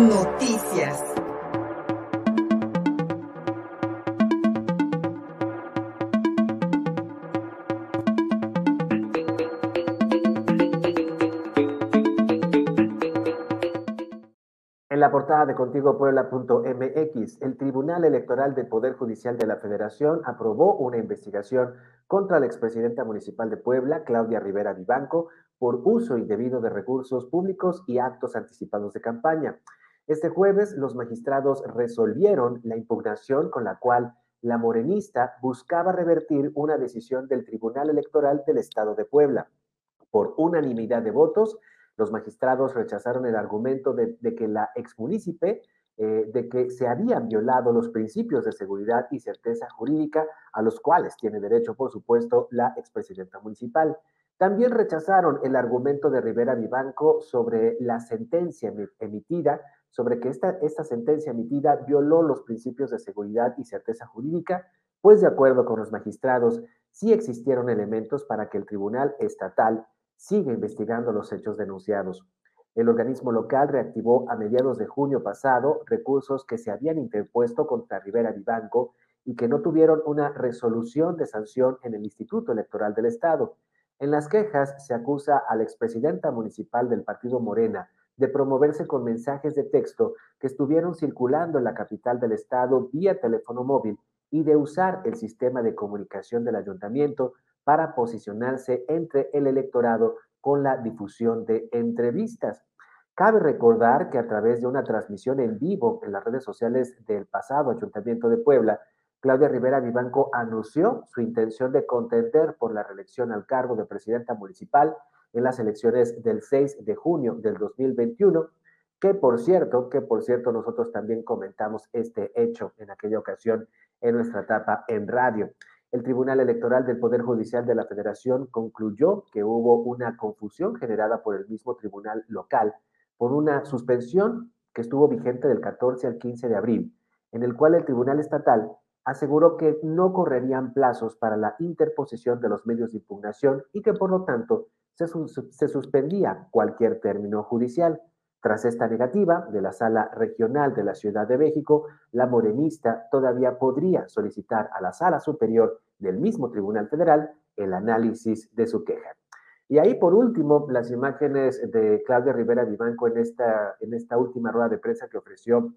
Noticias. En la portada de contigopuebla.mx, el Tribunal Electoral del Poder Judicial de la Federación aprobó una investigación contra la expresidenta municipal de Puebla, Claudia Rivera Vivanco, por uso indebido de recursos públicos y actos anticipados de campaña. Este jueves, los magistrados resolvieron la impugnación con la cual la morenista buscaba revertir una decisión del Tribunal Electoral del Estado de Puebla. Por unanimidad de votos, los magistrados rechazaron el argumento de, que la exmunícipe, eh, de que se habían violado los principios de seguridad y certeza jurídica a los cuales tiene derecho, por supuesto, la expresidenta municipal. También rechazaron el argumento de Rivera Vivanco sobre la sentencia emitida, sobre que esta, esta sentencia emitida violó los principios de seguridad y certeza jurídica, pues de acuerdo con los magistrados, sí existieron elementos para que el Tribunal Estatal sigue investigando los hechos denunciados. El organismo local reactivó a mediados de junio pasado recursos que se habían interpuesto contra Rivera Vivanco y que no tuvieron una resolución de sanción en el Instituto Electoral del Estado. En las quejas se acusa a la expresidenta municipal del partido Morena de promoverse con mensajes de texto que estuvieron circulando en la capital del estado vía teléfono móvil y de usar el sistema de comunicación del ayuntamiento para posicionarse entre el electorado con la difusión de entrevistas. Cabe recordar que a través de una transmisión en vivo en las redes sociales del pasado Ayuntamiento de Puebla, Claudia Rivera Vivanco anunció su intención de contender por la reelección al cargo de presidenta municipal en las elecciones del 6 de junio del 2021, que por cierto, que por cierto nosotros también comentamos este hecho en aquella ocasión en nuestra etapa en radio. El Tribunal Electoral del Poder Judicial de la Federación concluyó que hubo una confusión generada por el mismo tribunal local por una suspensión que estuvo vigente del 14 al 15 de abril, en el cual el Tribunal Estatal aseguró que no correrían plazos para la interposición de los medios de impugnación y que por lo tanto se, suspendía cualquier término judicial. Tras esta negativa de la Sala Regional de la Ciudad de México, la morenista todavía podría solicitar a la Sala Superior del mismo Tribunal Federal el análisis de su queja. Y ahí, por último, las imágenes de Claudia Rivera Vivanco en esta, en esta última rueda de prensa que ofreció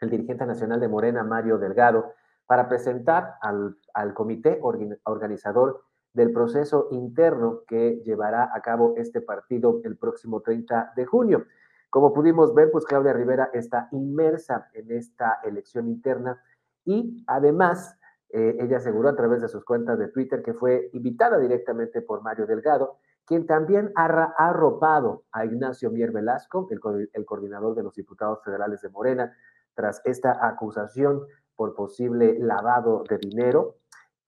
el dirigente nacional de Morena, Mario Delgado, para presentar al, al comité organizador del proceso interno que llevará a cabo este partido el próximo 30 de junio. Como pudimos ver, pues Claudia Rivera está inmersa en esta elección interna y además eh, ella aseguró a través de sus cuentas de Twitter que fue invitada directamente por Mario Delgado, quien también ha arropado a Ignacio Mier Velasco, el, el coordinador de los diputados federales de Morena, tras esta acusación por posible lavado de dinero,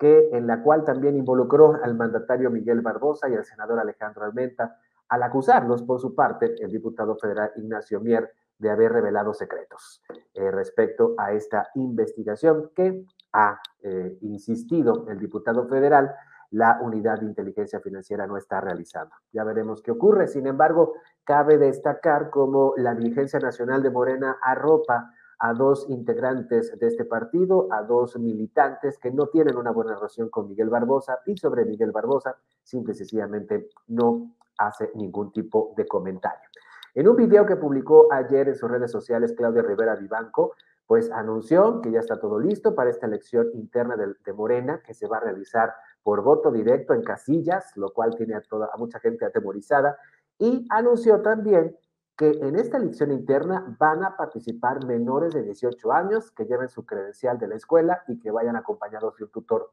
que en la cual también involucró al mandatario Miguel Barbosa y al senador Alejandro Almenta, al acusarlos, por su parte, el diputado federal Ignacio Mier de haber revelado secretos eh, respecto a esta investigación que ha eh, insistido el diputado federal, la unidad de inteligencia financiera no está realizando. Ya veremos qué ocurre. Sin embargo, cabe destacar cómo la dirigencia nacional de Morena arropa a dos integrantes de este partido, a dos militantes que no tienen una buena relación con Miguel Barbosa y sobre Miguel Barbosa, simple y sencillamente no hace ningún tipo de comentario. En un video que publicó ayer en sus redes sociales Claudia Rivera Vivanco, pues anunció que ya está todo listo para esta elección interna de, Morena que se va a realizar por voto directo en casillas, lo cual tiene a, toda, a mucha gente atemorizada, y anunció también que en esta elección interna van a participar menores de 18 años que lleven su credencial de la escuela y que vayan acompañados de un tutor.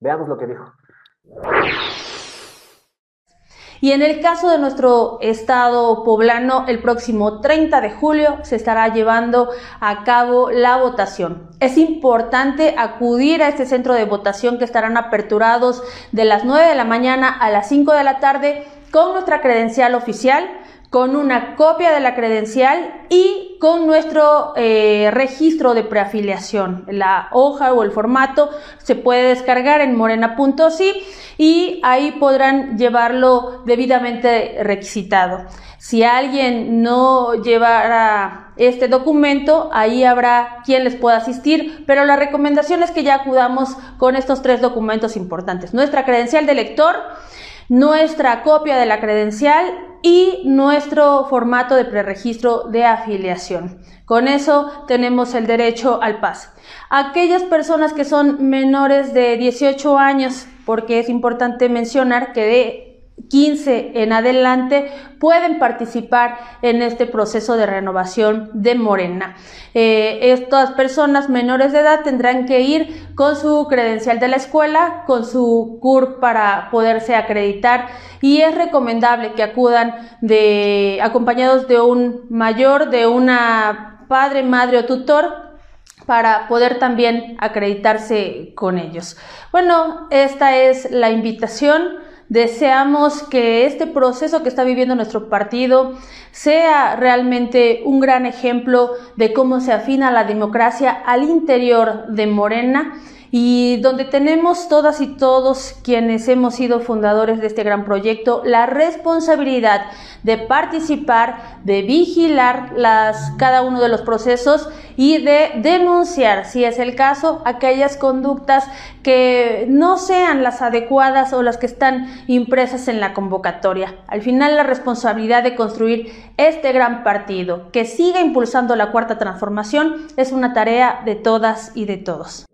Veamos lo que dijo. Y en el caso de nuestro estado poblano, el próximo 30 de julio se estará llevando a cabo la votación. Es importante acudir a este centro de votación que estarán aperturados de las 9 de la mañana a las 5 de la tarde con nuestra credencial oficial con una copia de la credencial y con nuestro eh, registro de preafiliación. La hoja o el formato se puede descargar en morena.si y ahí podrán llevarlo debidamente requisitado. Si alguien no llevara este documento, ahí habrá quien les pueda asistir, pero la recomendación es que ya acudamos con estos tres documentos importantes. Nuestra credencial de lector, nuestra copia de la credencial y nuestro formato de preregistro de afiliación. Con eso tenemos el derecho al pase. Aquellas personas que son menores de 18 años, porque es importante mencionar que de 15 en adelante pueden participar en este proceso de renovación de Morena. Eh, estas personas menores de edad tendrán que ir con su credencial de la escuela, con su CUR para poderse acreditar y es recomendable que acudan de, acompañados de un mayor, de una padre, madre o tutor para poder también acreditarse con ellos. Bueno, esta es la invitación Deseamos que este proceso que está viviendo nuestro partido sea realmente un gran ejemplo de cómo se afina la democracia al interior de Morena y donde tenemos todas y todos quienes hemos sido fundadores de este gran proyecto la responsabilidad de participar, de vigilar las, cada uno de los procesos y de denunciar, si es el caso, aquellas conductas que no sean las adecuadas o las que están impresas en la convocatoria. Al final, la responsabilidad de construir este gran partido que siga impulsando la cuarta transformación es una tarea de todas y de todos.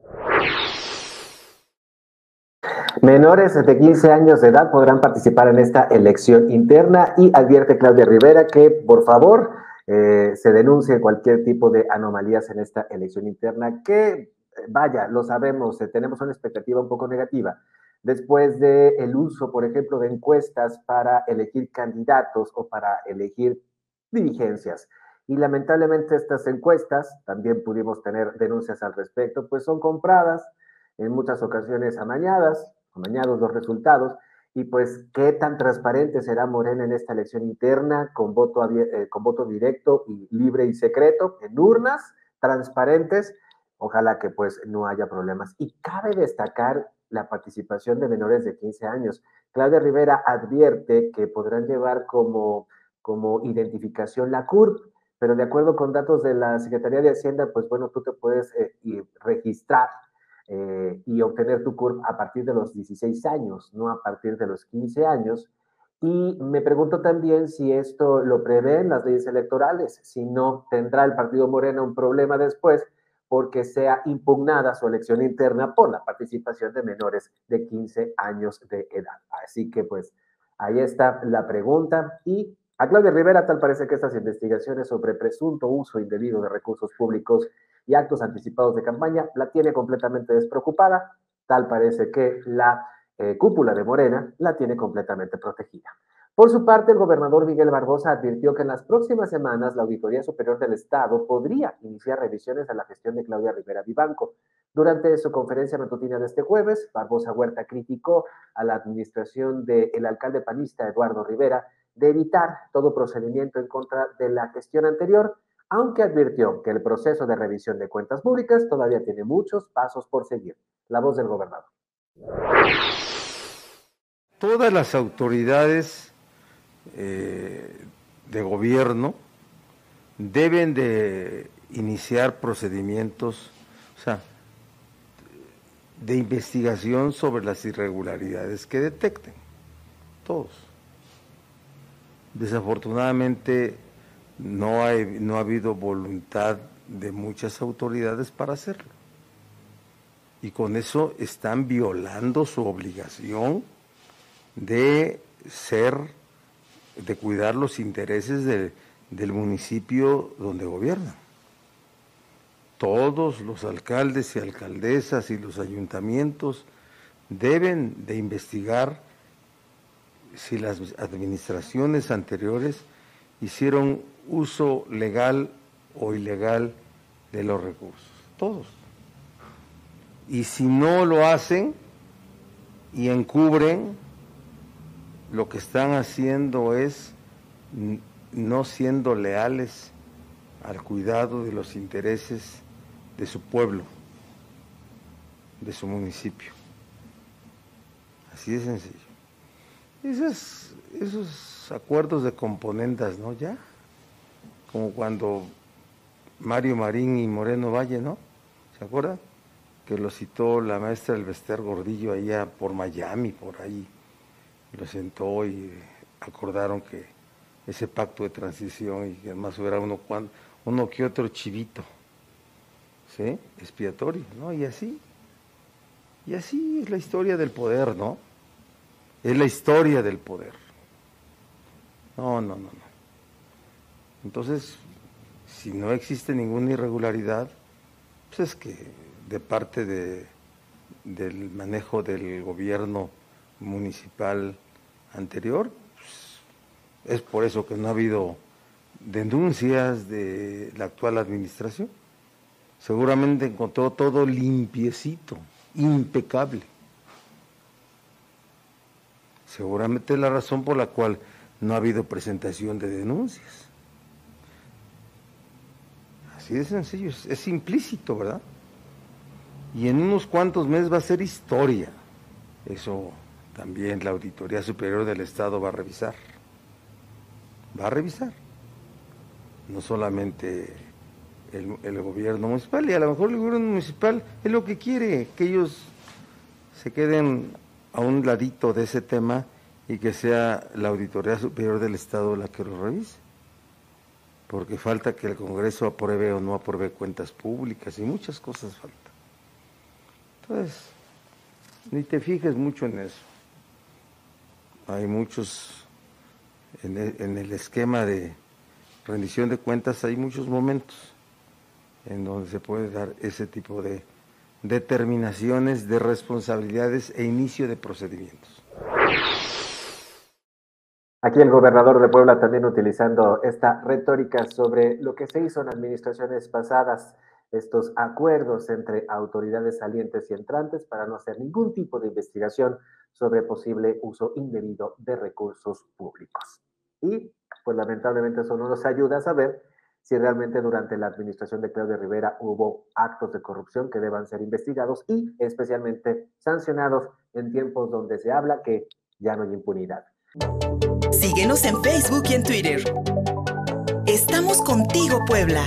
Menores de 15 años de edad podrán participar en esta elección interna y advierte Claudia Rivera que, por favor, eh, se denuncie cualquier tipo de anomalías en esta elección interna, que, eh, vaya, lo sabemos, eh, tenemos una expectativa un poco negativa. Después del el uso, por ejemplo, de encuestas para elegir candidatos o para elegir dirigencias. Y lamentablemente estas encuestas, también pudimos tener denuncias al respecto, pues son compradas, en muchas ocasiones amañadas, amañados los resultados, y pues qué tan transparente será Morena en esta elección interna con voto, eh, con voto directo y libre y secreto en urnas transparentes. Ojalá que pues no haya problemas. Y cabe destacar la participación de menores de 15 años. Claudia Rivera advierte que podrán llevar como, como identificación la CURP, pero de acuerdo con datos de la Secretaría de Hacienda, pues bueno, tú te puedes eh, registrar eh, y obtener tu CURP a partir de los 16 años, no a partir de los 15 años. Y me pregunto también si esto lo prevén las leyes electorales, si no tendrá el Partido Morena un problema después porque sea impugnada su elección interna por la participación de menores de 15 años de edad. Así que pues ahí está la pregunta y a Claudia Rivera tal parece que estas investigaciones sobre presunto uso indebido de recursos públicos y actos anticipados de campaña la tiene completamente despreocupada. Tal parece que la eh, cúpula de Morena la tiene completamente protegida. Por su parte, el gobernador Miguel Barbosa advirtió que en las próximas semanas la Auditoría Superior del Estado podría iniciar revisiones a la gestión de Claudia Rivera Vivanco. Durante su conferencia matutina de este jueves, Barbosa Huerta criticó a la administración del alcalde panista Eduardo Rivera de evitar todo procedimiento en contra de la gestión anterior aunque advirtió que el proceso de revisión de cuentas públicas todavía tiene muchos pasos por seguir. La voz del gobernador. Todas las autoridades eh, de gobierno deben de iniciar procedimientos, de investigación sobre las irregularidades que detecten, todos. Desafortunadamente, no, hay, no ha habido voluntad de muchas autoridades para hacerlo. Y con eso están violando su obligación de ser, de cuidar los intereses del municipio donde gobiernan. Todos los alcaldes y alcaldesas y los ayuntamientos deben de investigar si las administraciones anteriores hicieron uso legal o ilegal de los recursos. Todos. Y si no lo hacen y encubren, lo que están haciendo es no siendo leales al cuidado de los intereses de su pueblo, de su municipio. Así de sencillo. Esos, esos acuerdos de componendas, ¿no? Ya, como cuando Mario Marín y Moreno Valle, ¿no? ¿Se acuerdan? Que lo citó la maestra del Vester Gordillo allá por Miami, por ahí. Lo sentó y acordaron que ese pacto de transición y que además hubiera uno, uno que otro chivito, ¿sí? Expiatorio, ¿no? Y así. Y así es la historia del poder, ¿no? Es la historia del poder. No, no, no, no. Entonces, si no existe ninguna irregularidad, pues es que de parte de, del manejo del gobierno municipal anterior, pues, es por eso que no ha habido denuncias de la actual administración. Seguramente encontró todo limpiecito, impecable. Seguramente es la razón por la cual no ha habido presentación de denuncias. Así de sencillo, es, implícito, ¿verdad? Y en unos cuantos meses va a ser historia. Eso también la Auditoría Superior del Estado va a revisar. Va a revisar. No solamente el, el, gobierno municipal, y a lo mejor el gobierno municipal es lo que quiere, que ellos se queden a un ladito de ese tema y que sea la Auditoría Superior del Estado la que lo revise porque falta que el Congreso apruebe o no apruebe cuentas públicas y muchas cosas faltan. Entonces, ni te fijes mucho en eso. Hay muchos, en el, en el esquema de rendición de cuentas hay muchos momentos en donde se puede dar ese tipo de determinaciones de responsabilidades e inicio de procedimientos. Aquí el gobernador de Puebla también utilizando esta retórica sobre lo que se hizo en administraciones pasadas, estos acuerdos entre autoridades salientes y entrantes para no hacer ningún tipo de investigación sobre posible uso indebido de recursos públicos. Y pues lamentablemente eso no nos ayuda a saber si realmente durante la administración de Claudio Rivera hubo actos de corrupción que deban ser investigados y especialmente sancionados en tiempos donde se habla que ya no hay impunidad. Síguenos en Facebook y en Twitter. Estamos contigo, Puebla.